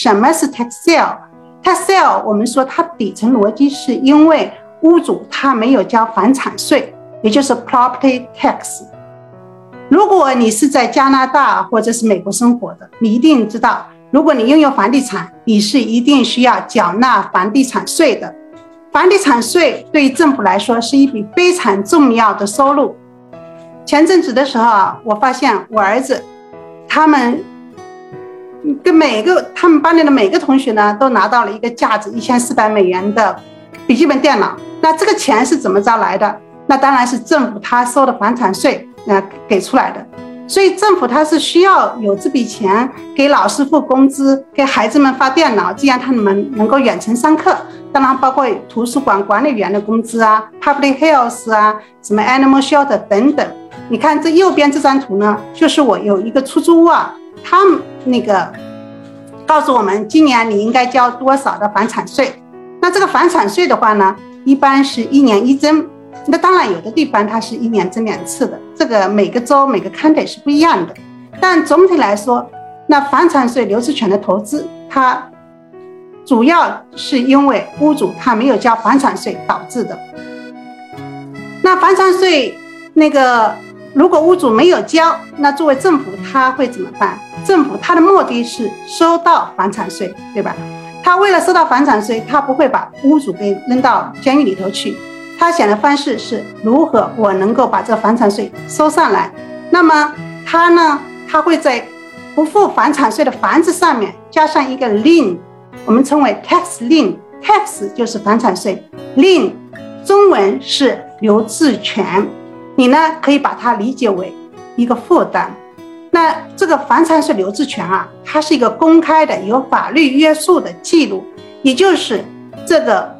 什么是 tax sale？tax sale 我们说它底层逻辑是因为屋主他没有交房产税，也就是 property tax。如果你是在加拿大或者是美国生活的，你一定知道，如果你拥有房地产，你是一定需要缴纳房地产税的。房地产税对于政府来说是一笔非常重要的收入。前阵子的时候啊，我发现我儿子他们跟每个他们班里的每个同学呢，都拿到了一个价值一千四百美元的笔记本电脑。那这个钱是怎么着来的？那当然是政府他收的房产税。那给出来的，所以政府他是需要有这笔钱给老师付工资，给孩子们发电脑，这样他们能够远程上课。当然包括图书馆管理员的工资啊，public health 啊，什么 animal shelter 等等。你看这右边这张图呢，就是我有一个出租屋啊，他那个告诉我们今年你应该交多少的房产税。那这个房产税的话呢，一般是一年一增。那当然，有的地方它是一年增两次的，这个每个州每个 county 是不一样的。但总体来说，那房产税流资权的投资，它主要是因为屋主他没有交房产税导致的。那房产税那个，如果屋主没有交，那作为政府他会怎么办？政府他的目的是收到房产税，对吧？他为了收到房产税，他不会把屋主给扔到监狱里头去。他想的方式是如何我能够把这房产税收上来？那么他呢？他会在不付房产税的房子上面加上一个 lin 我们称为 tax lin tax 就是房产税 lin 中文是留置权。你呢可以把它理解为一个负担。那这个房产税留置权啊，它是一个公开的、有法律约束的记录，也就是这个。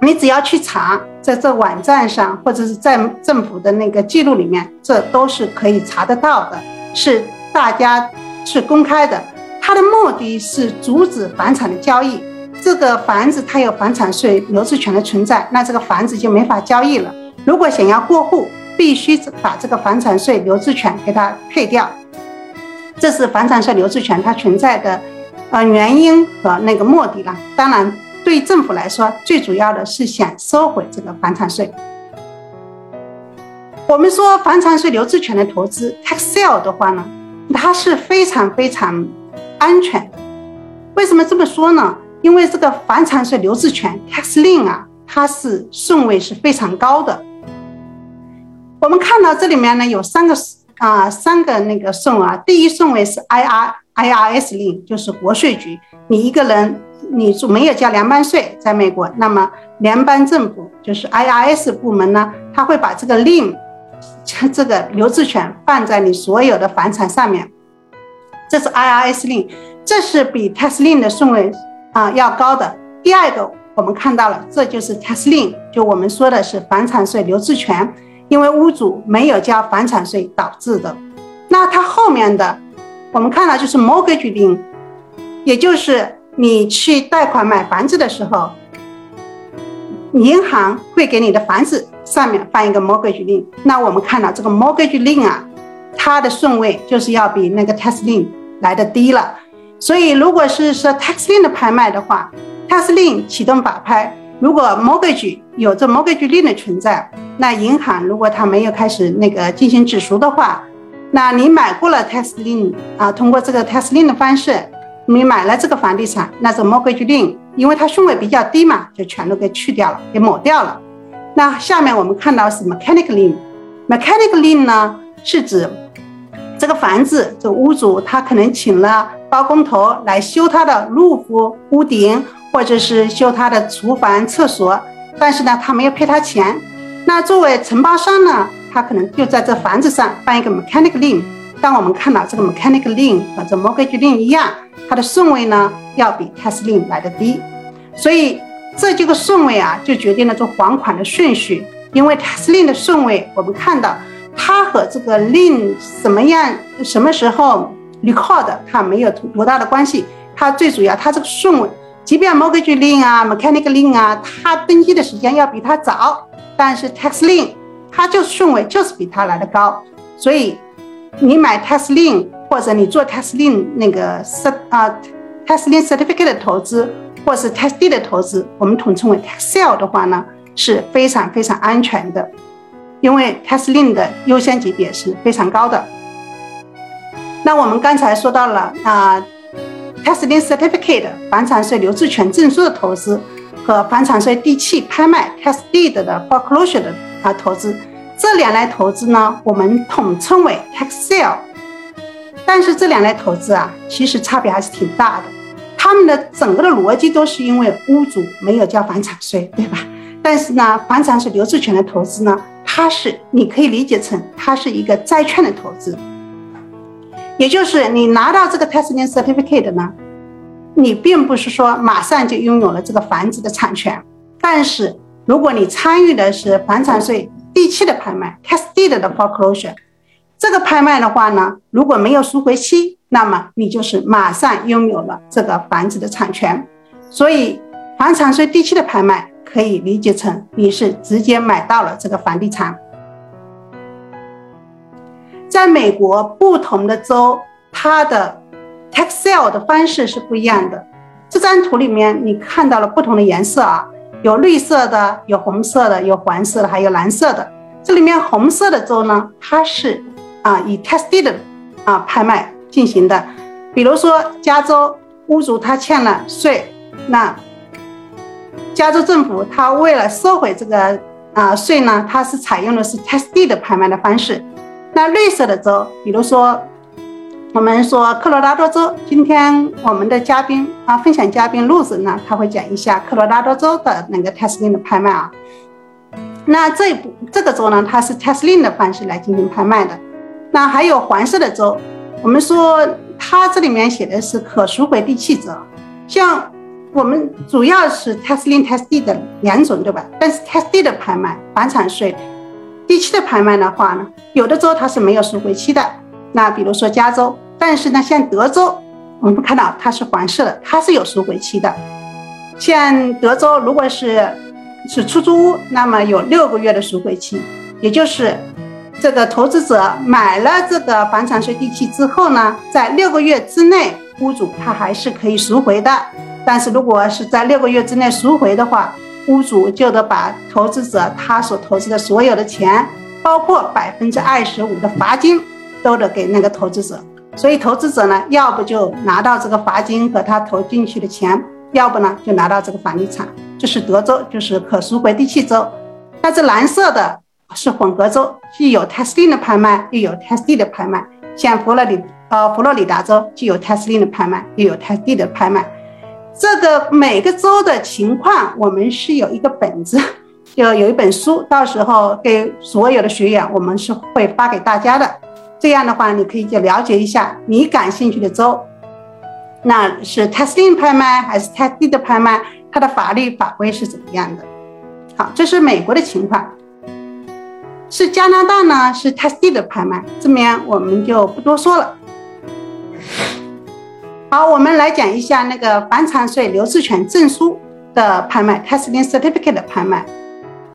你只要去查，在这网站上或者是在政府的那个记录里面，这都是可以查得到的，是大家是公开的。它的目的是阻止房产的交易。这个房子它有房产税留置权的存在，那这个房子就没法交易了。如果想要过户，必须把这个房产税留置权给它退掉。这是房产税留置权它存在的呃原因和那个目的了。当然。对政府来说，最主要的是想收回这个房产税。我们说房产税留置权的投资 tax sale 的话呢，它是非常非常安全。为什么这么说呢？因为这个房产税留置权 tax lien 啊，它是顺位是非常高的。我们看到这里面呢有三个啊三个那个顺啊，第一顺位是 I R I R S 令就是国税局，你一个人。你没有交联邦税，在美国，那么联邦政府就是 IRS 部门呢，他会把这个令这个留置权放在你所有的房产上面，这是 IRS 令这是比 tax lien 的顺位啊要高的。第二个我们看到了，这就是 tax lien，就我们说的是房产税留置权，因为屋主没有交房产税导致的。那它后面的我们看到就是 mortgage lien，也就是。你去贷款买房子的时候，银行会给你的房子上面放一个 mortgage lien。那我们看到这个 mortgage lien 啊，它的顺位就是要比那个 tax lien 来的低了。所以如果是说 tax lien 的拍卖的话，tax lien 启动法拍，如果 mortgage 有这 mortgage lin 的存在，那银行如果它没有开始那个进行止赎的话，那你买过了 tax lien 啊，通过这个 tax lien 的方式。你买了这个房地产，那这 mortgage l i n 因为它顺位比较低嘛，就全都给去掉了，给抹掉了。那下面我们看到是 mechanic l i n m e c h a n i c l i n 呢是指这个房子这屋主他可能请了包工头来修他的 roof 屋顶，或者是修他的厨房厕所，但是呢他没有赔他钱。那作为承包商呢，他可能就在这房子上办一个 mechanic lien。当我们看到这个 mechanic lien 和这 mortgage lien 一样。它的顺位呢，要比 tax lien 来的低，所以这几个顺位啊，就决定了这还款的顺序。因为 tax lien 的顺位，我们看到它和这个 lien 什么样、什么时候 record 它没有多大的关系。它最主要，它这个顺位，即便 mortgage lien 啊、mechanical lien 啊，它登记的时间要比它早，但是 tax lien 它就顺位就是比它来的高。所以你买 tax lien。或者你做 tax lien 那个 set 啊 tax lien certificate 的投资或是 tax deed 的投资，我们统称为 tax sale 的话呢，是非常非常安全的，因为 tax lien 的优先级别是非常高的。那我们刚才说到了啊 lien certificate 房产税留置权证书的投资和房产税地契拍卖 tax deed 的 foreclosure 的啊投资，这两类投资呢，我们统称为 tax sale。但是这两类投资啊，其实差别还是挺大的。他们的整个的逻辑都是因为屋主没有交房产税，对吧？但是呢，房产税留置权的投资呢，它是你可以理解成它是一个债券的投资，也就是你拿到这个 tax lien certificate 呢，你并不是说马上就拥有了这个房子的产权。但是如果你参与的是房产税地契的拍卖 tax deed 的 foreclosure。这个拍卖的话呢，如果没有赎回期，那么你就是马上拥有了这个房子的产权。所以，房产税地契的拍卖可以理解成你是直接买到了这个房地产。在美国，不同的州它的 tax sale 的方式是不一样的。这张图里面你看到了不同的颜色啊，有绿色的，有红色的，有黄色的，还有蓝色的。这里面红色的州呢，它是。啊，以 tax deed 啊拍卖进行的，比如说加州屋主他欠了税，那加州政府他为了收回这个啊税呢，他是采用的是 tax deed 拍卖的方式。那绿色的州，比如说我们说科罗拉多州，今天我们的嘉宾啊，分享嘉宾路子呢，他会讲一下科罗拉多州的那个 tax deed 的拍卖啊。那这部这个州呢，它是 Teslin 的方式来进行拍卖的。那还有黄色的州，我们说它这里面写的是可赎回地契者，像我们主要是 tax lien tax deed 的两种，对吧？但是 tax deed 的拍卖房产税地契的拍卖的话呢，有的州它是没有赎回期的。那比如说加州，但是呢，像德州，我们看到它是黄色的，它是有赎回期的。像德州如果是是出租屋，那么有六个月的赎回期，也就是。这个投资者买了这个房产税地契之后呢，在六个月之内，屋主他还是可以赎回的。但是如果是在六个月之内赎回的话，屋主就得把投资者他所投资的所有的钱，包括百分之二十五的罚金，都得给那个投资者。所以投资者呢，要不就拿到这个罚金和他投进去的钱，要不呢就拿到这个房地产。这是德州，就是可赎回地契州。那这蓝色的。是混合州，既有 tax lien 的拍卖，又有 tax deed 的拍卖。像佛罗里呃佛罗里达州，既有 tax lien 的拍卖，又有 tax deed 的拍卖。这个每个州的情况，我们是有一个本子，就有一本书，到时候给所有的学员，我们是会发给大家的。这样的话，你可以就了解一下你感兴趣的州，那是 tax lien 拍卖还是 tax deed 的拍卖，它的法律法规是怎么样的？好，这是美国的情况。是加拿大呢？是 Tested 的拍卖，这边我们就不多说了。好，我们来讲一下那个房产税留置权证书的拍卖，tax lien certificate 的拍卖。